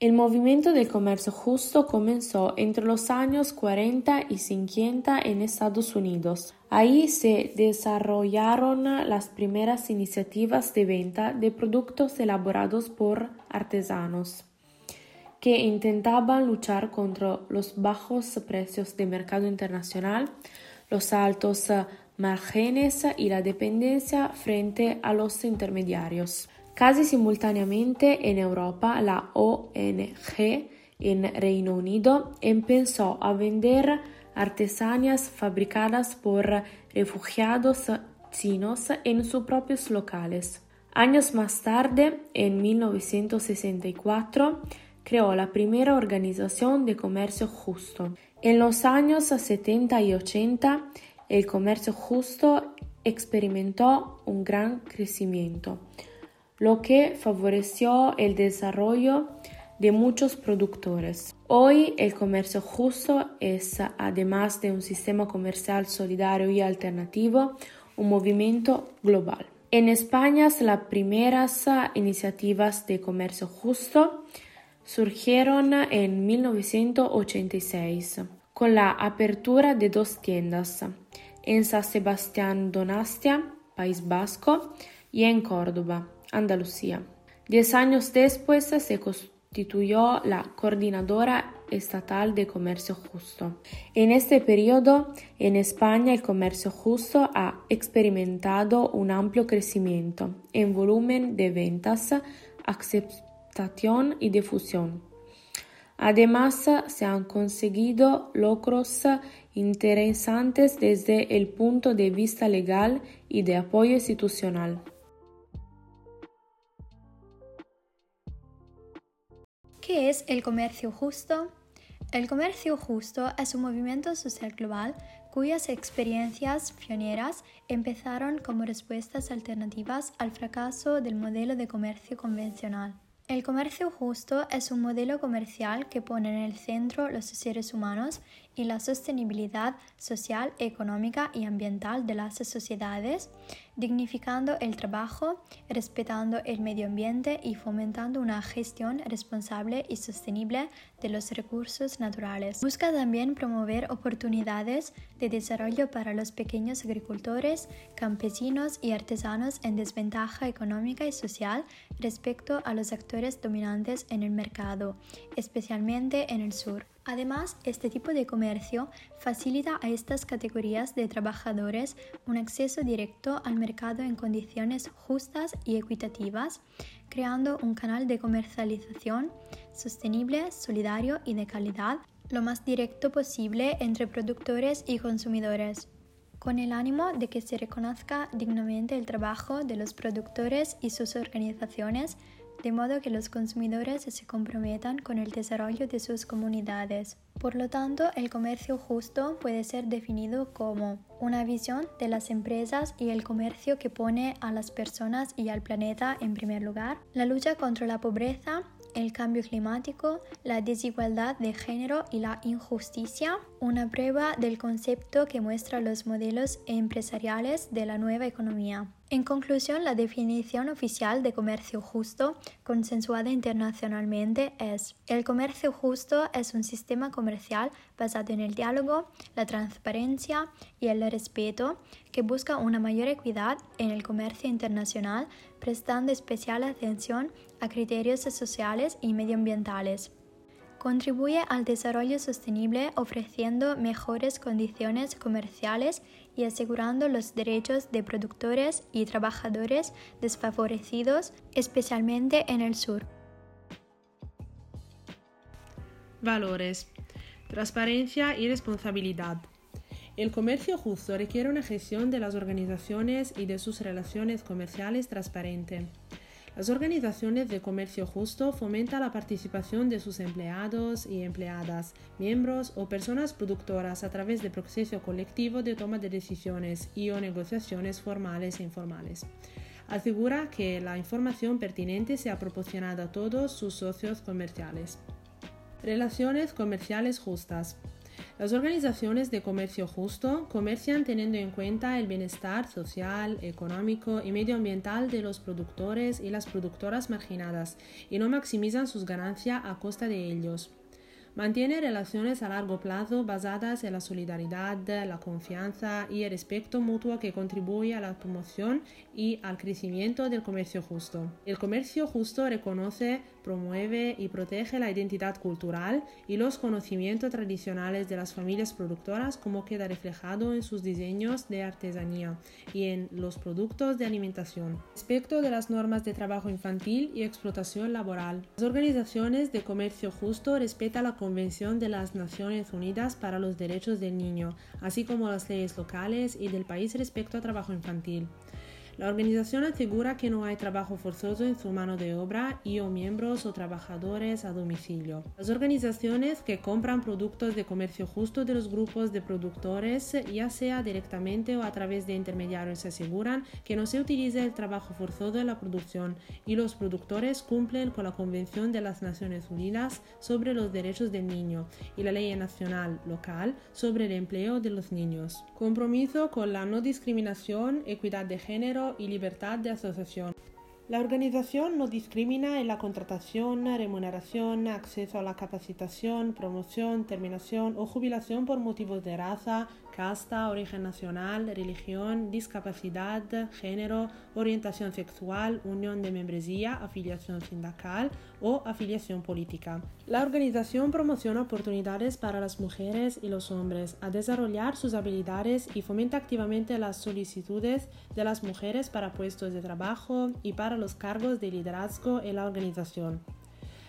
El movimiento del comercio justo comenzó entre los años 40 y 50 en Estados Unidos. Ahí se desarrollaron las primeras iniciativas de venta de productos elaborados por artesanos que intentaban luchar contra los bajos precios de mercado internacional, los altos márgenes y la dependencia frente a los intermediarios. Casi simultáneamente en Europa, la ONG en Reino Unido empezó a vender artesanías fabricadas por refugiados chinos en sus propios locales. Años más tarde, en 1964, creó la primera organización de comercio justo. En los años 70 y 80, el comercio justo experimentó un gran crecimiento, lo que favoreció el desarrollo de muchos productores. Hoy el comercio justo es, además de un sistema comercial solidario y alternativo, un movimiento global. En España las primeras iniciativas de comercio justo surgieron en 1986 con la apertura de dos tiendas en San Sebastián Donastia, País Vasco, y en Córdoba, Andalucía. Diez años después se constituyó la Coordinadora Estatal de Comercio Justo. En este periodo, en España el comercio justo ha experimentado un amplio crecimiento en volumen de ventas, y difusión. Además, se han conseguido logros interesantes desde el punto de vista legal y de apoyo institucional. ¿Qué es el comercio justo? El comercio justo es un movimiento social global cuyas experiencias pioneras empezaron como respuestas alternativas al fracaso del modelo de comercio convencional. El comercio justo es un modelo comercial que pone en el centro los seres humanos y la sostenibilidad social, económica y ambiental de las sociedades, dignificando el trabajo, respetando el medio ambiente y fomentando una gestión responsable y sostenible de los recursos naturales. Busca también promover oportunidades de desarrollo para los pequeños agricultores, campesinos y artesanos en desventaja económica y social respecto a los actores dominantes en el mercado, especialmente en el sur. Además, este tipo de comercio facilita a estas categorías de trabajadores un acceso directo al mercado en condiciones justas y equitativas, creando un canal de comercialización sostenible, solidario y de calidad lo más directo posible entre productores y consumidores con el ánimo de que se reconozca dignamente el trabajo de los productores y sus organizaciones de modo que los consumidores se comprometan con el desarrollo de sus comunidades. Por lo tanto, el comercio justo puede ser definido como una visión de las empresas y el comercio que pone a las personas y al planeta en primer lugar, la lucha contra la pobreza, el cambio climático, la desigualdad de género y la injusticia, una prueba del concepto que muestra los modelos empresariales de la nueva economía. En conclusión, la definición oficial de comercio justo, consensuada internacionalmente, es el comercio justo es un sistema comercial basado en el diálogo, la transparencia y el respeto que busca una mayor equidad en el comercio internacional, prestando especial atención a criterios sociales y medioambientales. Contribuye al desarrollo sostenible ofreciendo mejores condiciones comerciales y asegurando los derechos de productores y trabajadores desfavorecidos, especialmente en el sur. Valores. Transparencia y responsabilidad. El comercio justo requiere una gestión de las organizaciones y de sus relaciones comerciales transparente. Las organizaciones de comercio justo fomentan la participación de sus empleados y empleadas, miembros o personas productoras a través del proceso colectivo de toma de decisiones y o negociaciones formales e informales. Asegura que la información pertinente sea proporcionada a todos sus socios comerciales. Relaciones comerciales justas. Las organizaciones de comercio justo comercian teniendo en cuenta el bienestar social, económico y medioambiental de los productores y las productoras marginadas y no maximizan sus ganancias a costa de ellos. Mantiene relaciones a largo plazo basadas en la solidaridad, la confianza y el respeto mutuo que contribuye a la promoción y al crecimiento del comercio justo. El comercio justo reconoce, promueve y protege la identidad cultural y los conocimientos tradicionales de las familias productoras como queda reflejado en sus diseños de artesanía y en los productos de alimentación. Respecto de las normas de trabajo infantil y explotación laboral, las organizaciones de comercio justo respetan la Convención de las Naciones Unidas para los Derechos del Niño, así como las leyes locales y del país respecto a trabajo infantil. La organización asegura que no hay trabajo forzoso en su mano de obra y o miembros o trabajadores a domicilio. Las organizaciones que compran productos de comercio justo de los grupos de productores, ya sea directamente o a través de intermediarios, aseguran que no se utilice el trabajo forzoso en la producción y los productores cumplen con la Convención de las Naciones Unidas sobre los Derechos del Niño y la Ley Nacional Local sobre el Empleo de los Niños. Compromiso con la no discriminación, equidad de género, y libertad de asociación. La organización no discrimina en la contratación, remuneración, acceso a la capacitación, promoción, terminación o jubilación por motivos de raza, casta, origen nacional, religión, discapacidad, género, orientación sexual, unión de membresía, afiliación sindical o afiliación política. La organización promociona oportunidades para las mujeres y los hombres a desarrollar sus habilidades y fomenta activamente las solicitudes de las mujeres para puestos de trabajo y para los cargos de liderazgo en la organización.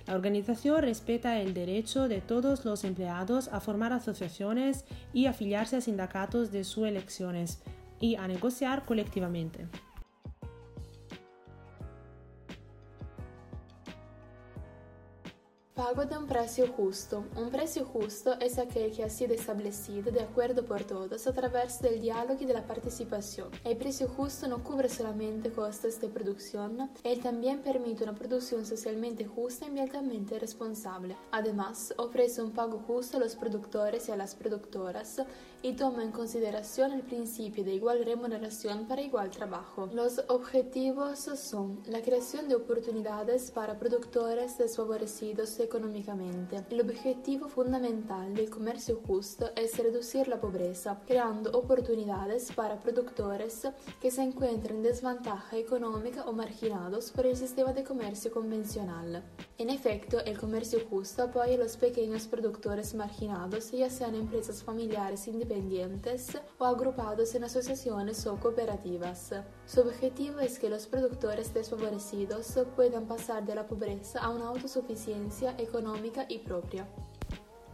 La organización respeta el derecho de todos los empleados a formar asociaciones y afiliarse a sindicatos de sus elecciones y a negociar colectivamente. Pago de un precio justo. Un precio justo es aquel que ha sido establecido de acuerdo por todos a través del diálogo y de la participación. El precio justo no cubre solamente costes de producción, él también permite una producción socialmente justa y ambientalmente responsable. Además, ofrece un pago justo a los productores y a las productoras y toma en consideración el principio de igual remuneración para igual trabajo. Los objetivos son la creación de oportunidades para productores desfavorecidos económicamente. El objetivo fundamental del comercio justo es reducir la pobreza, creando oportunidades para productores que se encuentran en desventaja económica o marginados por el sistema de comercio convencional. En efecto, el comercio justo apoya a los pequeños productores marginados, ya sean empresas familiares independientes o agrupados en asociaciones o cooperativas. Su objetivo es que los productores desfavorecidos puedan pasar de la pobreza a una autosuficiencia económica y propia.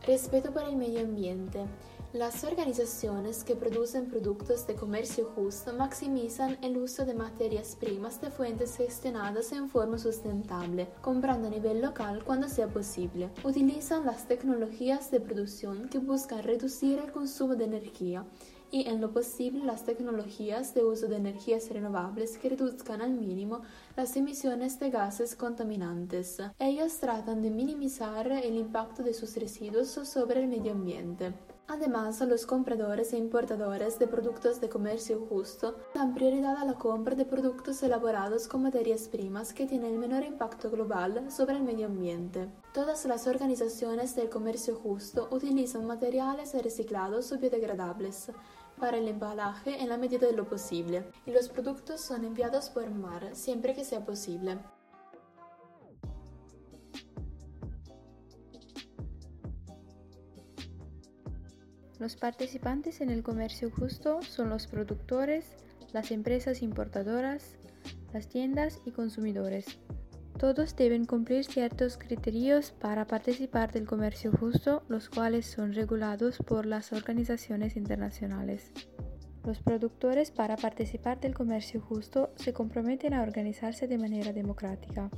Respeto por el medio ambiente. Las organizaciones que producen productos de comercio justo maximizan el uso de materias primas de fuentes gestionadas en forma sustentable, comprando a nivel local cuando sea posible. Utilizan las tecnologías de producción que buscan reducir el consumo de energía y en lo posible las tecnologías de uso de energías renovables que reduzcan al mínimo las emisiones de gases contaminantes. Ellos tratan de minimizar el impacto de sus residuos sobre el medio ambiente. Además, los compradores e importadores de productos de comercio justo dan prioridad a la compra de productos elaborados con materias primas que tienen el menor impacto global sobre el medio ambiente. Todas las organizaciones del comercio justo utilizan materiales reciclados o biodegradables para el embalaje en la medida de lo posible y los productos son enviados por mar siempre que sea posible. Los participantes en el comercio justo son los productores, las empresas importadoras, las tiendas y consumidores. Todos deben cumplir ciertos criterios para participar del comercio justo, los cuales son regulados por las organizaciones internacionales. Los productores para participar del comercio justo se comprometen a organizarse de manera democrática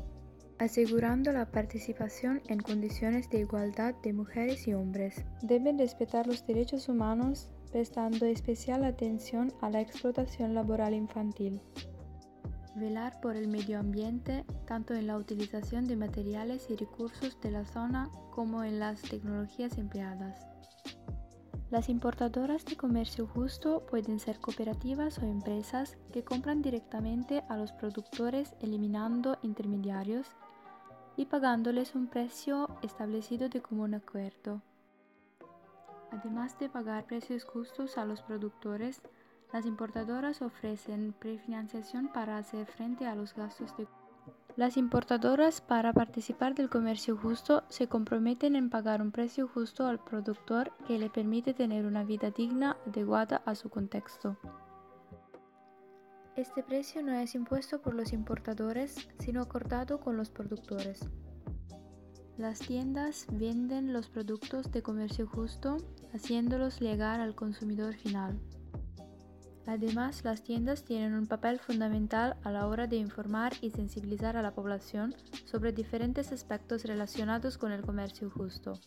asegurando la participación en condiciones de igualdad de mujeres y hombres. Deben respetar los derechos humanos, prestando especial atención a la explotación laboral infantil. Velar por el medio ambiente, tanto en la utilización de materiales y recursos de la zona como en las tecnologías empleadas. Las importadoras de comercio justo pueden ser cooperativas o empresas que compran directamente a los productores eliminando intermediarios y pagándoles un precio establecido de común acuerdo. Además de pagar precios justos a los productores, las importadoras ofrecen prefinanciación para hacer frente a los gastos de las importadoras para participar del comercio justo se comprometen en pagar un precio justo al productor que le permite tener una vida digna adecuada a su contexto. Este precio no es impuesto por los importadores, sino acordado con los productores. Las tiendas venden los productos de comercio justo, haciéndolos llegar al consumidor final. Además, las tiendas tienen un papel fundamental a la hora de informar y sensibilizar a la población sobre diferentes aspectos relacionados con el comercio justo.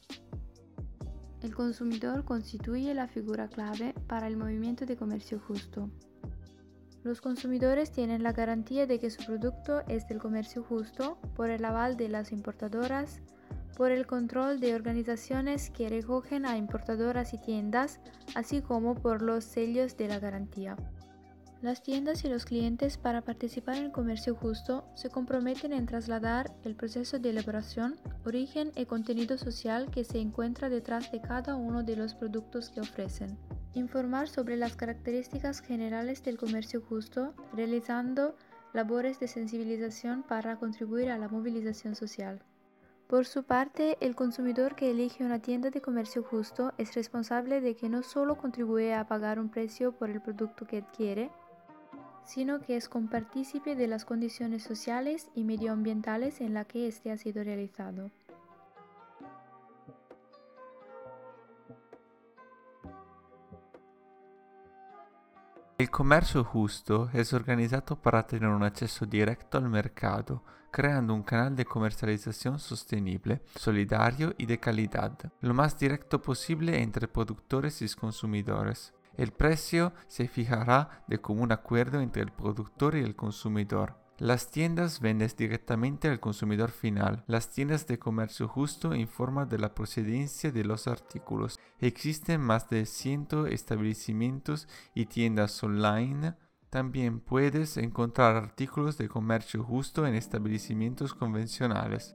El consumidor constituye la figura clave para el movimiento de comercio justo. Los consumidores tienen la garantía de que su producto es del comercio justo por el aval de las importadoras, por el control de organizaciones que recogen a importadoras y tiendas, así como por los sellos de la garantía. Las tiendas y los clientes para participar en el comercio justo se comprometen en trasladar el proceso de elaboración, origen y contenido social que se encuentra detrás de cada uno de los productos que ofrecen. Informar sobre las características generales del comercio justo, realizando labores de sensibilización para contribuir a la movilización social. Por su parte, el consumidor que elige una tienda de comercio justo es responsable de que no solo contribuye a pagar un precio por el producto que adquiere, sino que es compartícipe de las condiciones sociales y medioambientales en las que éste ha sido realizado. Il commercio justo es organizado para tener un acceso directo al mercado, creando un canal de comercialización sostenible, solidario y de calidad, lo más directo posible entre productores y consumidores. El precio se fijará de común acuerdo entre el productor y el consumidor. Las tiendas venden directamente al consumidor final. Las tiendas de comercio justo informan de la procedencia de los artículos. Existen más de 100 establecimientos y tiendas online. También puedes encontrar artículos de comercio justo en establecimientos convencionales.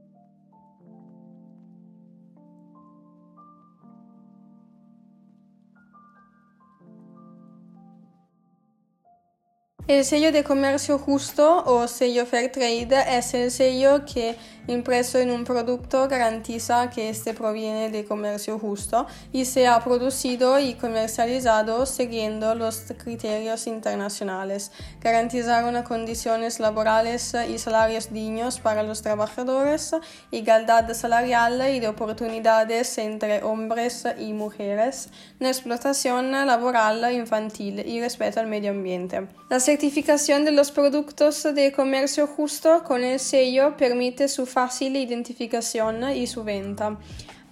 El sello de comercio justo o sello Fair Trade es el sello que impreso en un producto garantiza que este proviene de comercio justo y se ha producido y comercializado siguiendo los criterios internacionales. Garantizaron condiciones laborales y salarios dignos para los trabajadores, igualdad salarial y de oportunidades entre hombres y mujeres, no explotación laboral infantil y respeto al medio ambiente certificación de los productos de comercio justo con el sello permite su fácil identificación y su venta.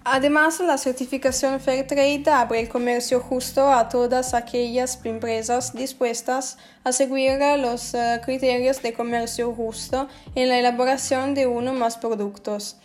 Además, la certificación Fairtrade abre el comercio justo a todas aquellas empresas dispuestas a seguir los eh, criterios de comercio justo en la elaboración de uno más productos.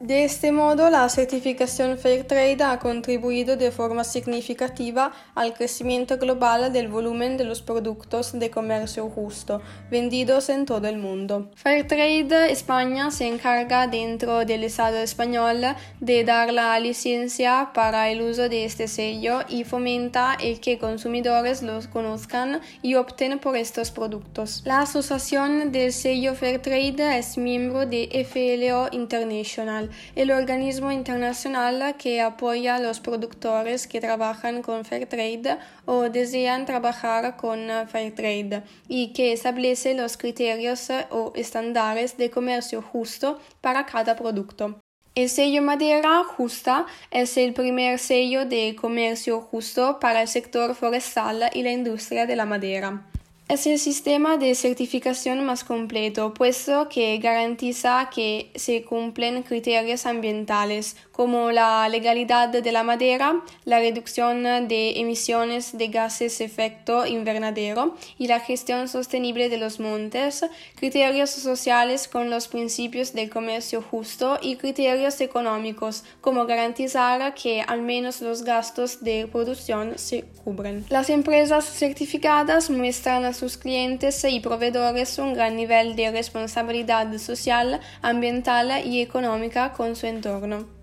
De este modo, la certificación Fairtrade ha contribuido de forma significativa al crecimiento global del volumen de los productos de comercio justo vendidos en todo el mundo. Fairtrade España se encarga dentro del Estado español de dar la licencia para el uso de este sello y fomenta el que consumidores los conozcan y opten por estos productos. La asociación del sello Fairtrade es miembro de FLO International el organismo internacional que apoya a los productores que trabajan con Fairtrade o desean trabajar con Fairtrade y que establece los criterios o estándares de comercio justo para cada producto. El sello Madera Justa es el primer sello de comercio justo para el sector forestal y la industria de la madera. Es el sistema de certificación más completo, puesto que garantiza que se cumplen criterios ambientales como la legalidad de la madera, la reducción de emisiones de gases efecto invernadero y la gestión sostenible de los montes, criterios sociales con los principios del comercio justo y criterios económicos como garantizar que al menos los gastos de producción se cubren. Las empresas certificadas muestran sus clientes y proveedores un gran nivel de responsabilidad social, ambiental y económica con su entorno.